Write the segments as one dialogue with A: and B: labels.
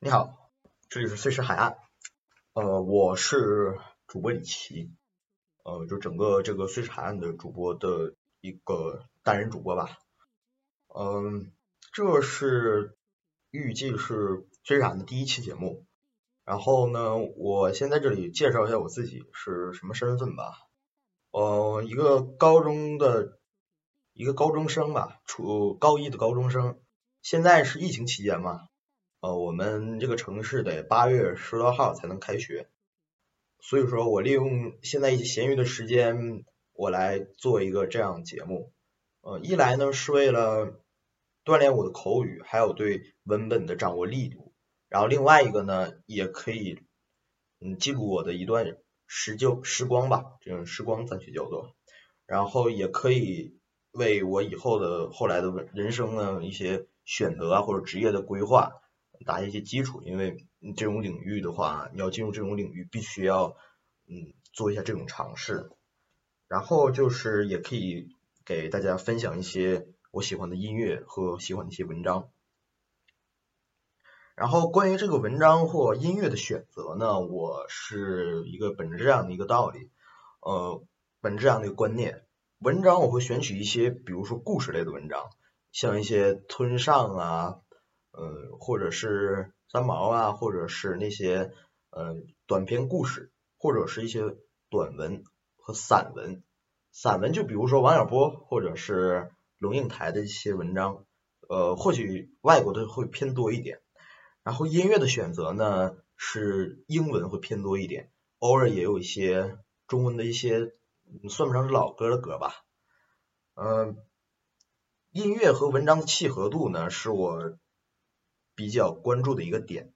A: 你好，这里是碎石海岸，呃，我是主播李奇，呃，就整个这个碎石海岸的主播的一个单人主播吧，嗯，这是预计是碎石海岸的第一期节目，然后呢，我先在这里介绍一下我自己是什么身份吧，呃，一个高中的一个高中生吧，初高一的高中生，现在是疫情期间嘛。呃，我们这个城市得八月十多号才能开学，所以说我利用现在一些闲余的时间，我来做一个这样节目。呃，一来呢是为了锻炼我的口语，还有对文本的掌握力度，然后另外一个呢也可以嗯记录我的一段时就时光吧，这种时光暂且叫做，然后也可以为我以后的后来的人生呢一些选择啊或者职业的规划。打一些基础，因为这种领域的话，你要进入这种领域，必须要嗯做一下这种尝试。然后就是也可以给大家分享一些我喜欢的音乐和喜欢的一些文章。然后关于这个文章或音乐的选择呢，我是一个本着这样的一个道理，呃，本着这样的一个观念，文章我会选取一些，比如说故事类的文章，像一些村上啊。呃，或者是三毛啊，或者是那些呃短篇故事，或者是一些短文和散文。散文就比如说王小波或者是龙应台的一些文章，呃，或许外国的会偏多一点。然后音乐的选择呢，是英文会偏多一点，偶尔也有一些中文的一些，算不上是老歌的歌吧。嗯，音乐和文章的契合度呢，是我。比较关注的一个点，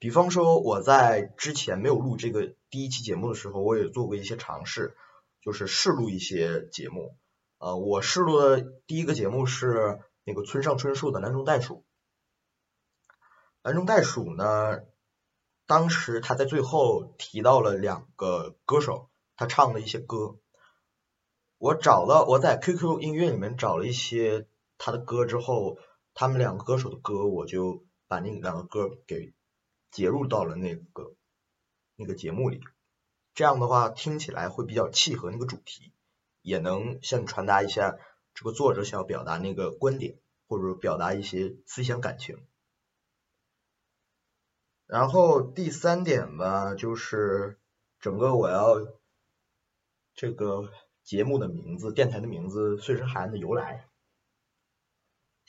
A: 比方说我在之前没有录这个第一期节目的时候，我也做过一些尝试，就是试录一些节目。呃，我试录的第一个节目是那个村上春树的《南中袋鼠》。南中袋鼠呢，当时他在最后提到了两个歌手，他唱的一些歌。我找到我在 QQ 音乐里面找了一些他的歌之后。他们两个歌手的歌，我就把那两个歌给截入到了那个那个节目里，这样的话听起来会比较契合那个主题，也能向你传达一下这个作者想要表达那个观点，或者表达一些思想感情。然后第三点吧，就是整个我要这个节目的名字、电台的名字“碎石海岸”的由来。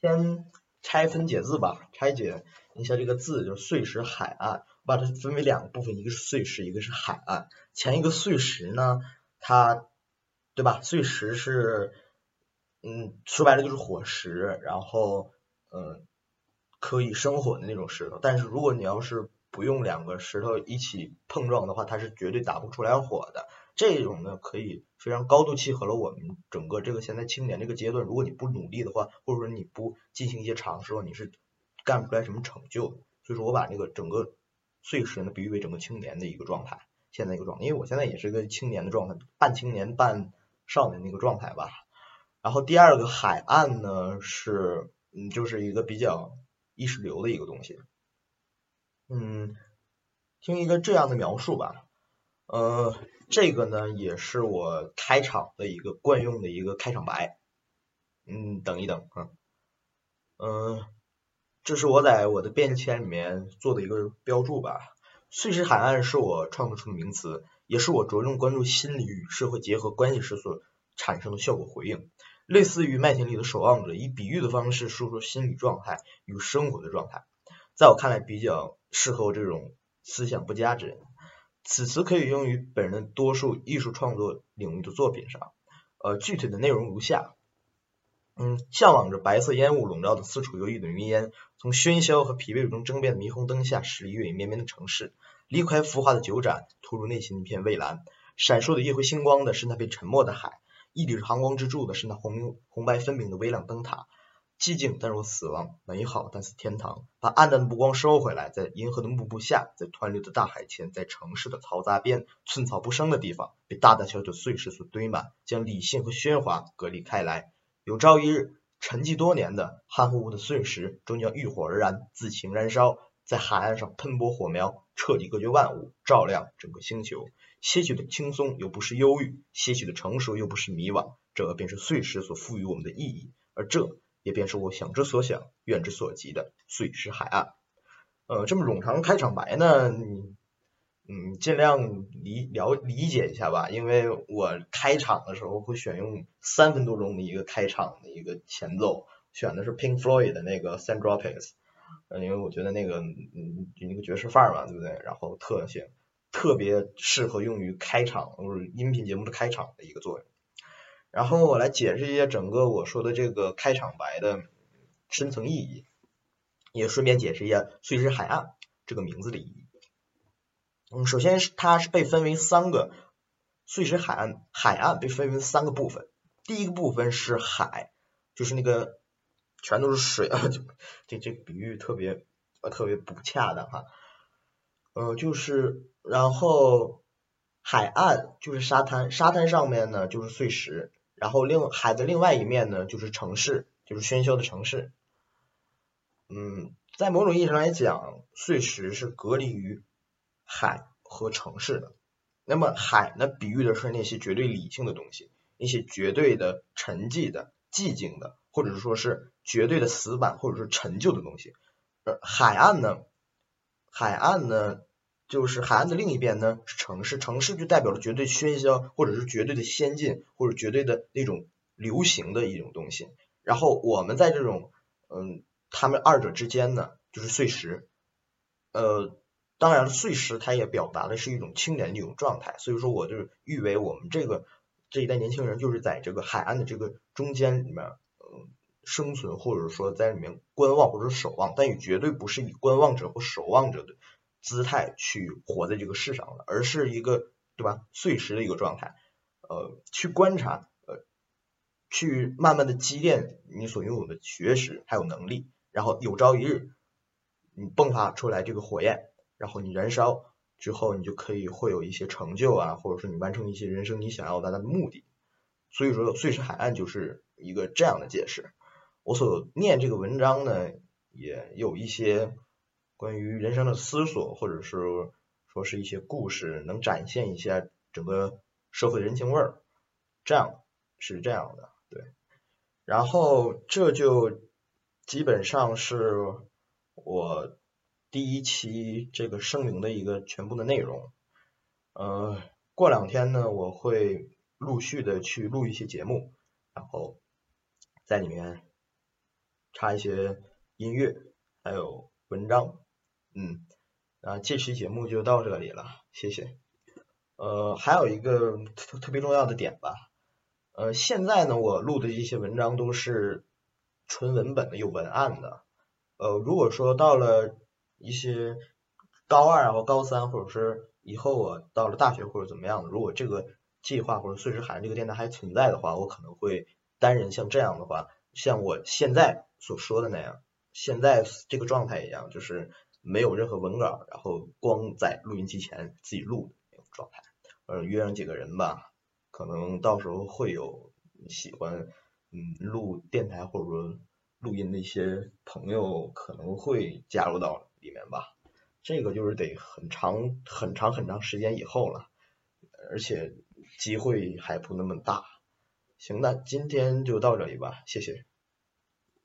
A: 先拆分解字吧，拆解一下这个字，就是碎石海岸，我把它分为两个部分，一个是碎石，一个是海岸。前一个碎石呢，它对吧？碎石是嗯，说白了就是火石，然后嗯，可以生火的那种石头。但是如果你要是不用两个石头一起碰撞的话，它是绝对打不出来火的。这种呢，可以非常高度契合了我们整个这个现在青年这个阶段。如果你不努力的话，或者说你不进行一些尝试的话，你是干不出来什么成就。所以说我把那个整个碎石呢比喻为整个青年的一个状态，现在一个状态。因为我现在也是一个青年的状态，半青年半少年的一个状态吧。然后第二个海岸呢是嗯就是一个比较意识流的一个东西。嗯，听一个这样的描述吧，呃。这个呢，也是我开场的一个惯用的一个开场白。嗯，等一等啊，嗯，这是我在我的便签里面做的一个标注吧。碎石海岸是我创作出的名词，也是我着重关注心理与社会结合关系时所产生的效果回应。类似于麦田里的守望者，以比喻的方式说出心理状态与生活的状态，在我看来比较适合我这种思想不佳之人。此词可以用于本人多数艺术创作领域的作品上，呃，具体的内容如下：嗯，向往着白色烟雾笼罩的四处游弋的云烟，从喧嚣和疲惫中争辩的霓虹灯下驶离月影绵绵的城市，离开浮华的酒盏，吐入内心一片蔚蓝。闪烁的夜辉星光的是那片沉默的海，屹立着航光之柱的是那红红白分明的微亮灯塔。寂静但若死亡，美好但似天堂。把暗淡的目光收回来，在银河的幕布下，在湍流的大海前，在城市的嘈杂边，寸草不生的地方，被大大小小的碎石所堆满，将理性和喧哗隔离开来。有朝一日，沉寂多年的、憨乎乎的碎石，终将遇火而燃，自行燃烧，在海岸上喷薄火苗，彻底隔绝万物，照亮整个星球。些许的轻松又不失忧郁，些许的成熟又不失迷惘，这便是碎石所赋予我们的意义，而这也便是我想之所想，愿之所及的碎石海岸。呃，这么冗长开场白呢，你嗯尽量理了理解一下吧，因为我开场的时候会选用三分多钟的一个开场的一个前奏，选的是 Pink Floyd 的那个 Sandropics，呃，因为我觉得那个嗯就那个爵士范儿嘛，对不对？然后特性。特别适合用于开场或者音频节目的开场的一个作用。然后我来解释一下整个我说的这个开场白的深层意义，也顺便解释一下“碎石海岸”这个名字的意义。嗯，首先是它是被分为三个碎石海岸，海岸被分为三个部分。第一个部分是海，就是那个全都是水啊，就这这比喻特别呃特别不恰当哈。呃，就是。然后海岸就是沙滩，沙滩上面呢就是碎石，然后另海的另外一面呢就是城市，就是喧嚣的城市。嗯，在某种意义上来讲，碎石是隔离于海和城市的。那么海呢，比喻的是那些绝对理性的东西，那些绝对的沉寂的、寂静的，或者说是绝对的死板或者是陈旧的东西。而海岸呢，海岸呢。就是海岸的另一边呢是城市，城市就代表了绝对喧嚣，或者是绝对的先进，或者绝对的那种流行的一种东西。然后我们在这种嗯，他们二者之间呢，就是碎石。呃，当然碎石它也表达的是一种青年的一种状态，所以说我就誉为我们这个这一代年轻人就是在这个海岸的这个中间里面嗯生存，或者说在里面观望或者守望，但也绝对不是以观望者或守望者的。姿态去活在这个世上了，而是一个对吧碎石的一个状态，呃，去观察，呃，去慢慢的积淀你所拥有的学识还有能力，然后有朝一日你迸发出来这个火焰，然后你燃烧之后，你就可以会有一些成就啊，或者说你完成一些人生你想要达到的目的。所以说碎石海岸就是一个这样的解释。我所念这个文章呢，也有一些。关于人生的思索，或者是说是一些故事，能展现一下整个社会人情味儿，这样是这样的，对。然后这就基本上是我第一期这个声明的一个全部的内容。呃，过两天呢，我会陆续的去录一些节目，然后在里面插一些音乐，还有文章。嗯，啊，这期节目就到这里了，谢谢。呃，还有一个特特别重要的点吧，呃，现在呢，我录的一些文章都是纯文本的，有文案的。呃，如果说到了一些高二或高三，或者是以后我到了大学或者怎么样的，如果这个计划或者碎石函这个电台还存在的话，我可能会单人像这样的话，像我现在所说的那样，现在这个状态一样，就是。没有任何文稿，然后光在录音机前自己录的那种状态。呃，约上几个人吧，可能到时候会有喜欢嗯录电台或者说录音的一些朋友可能会加入到里面吧。这个就是得很长很长很长时间以后了，而且机会还不那么大。行，那今天就到这里吧，谢谢。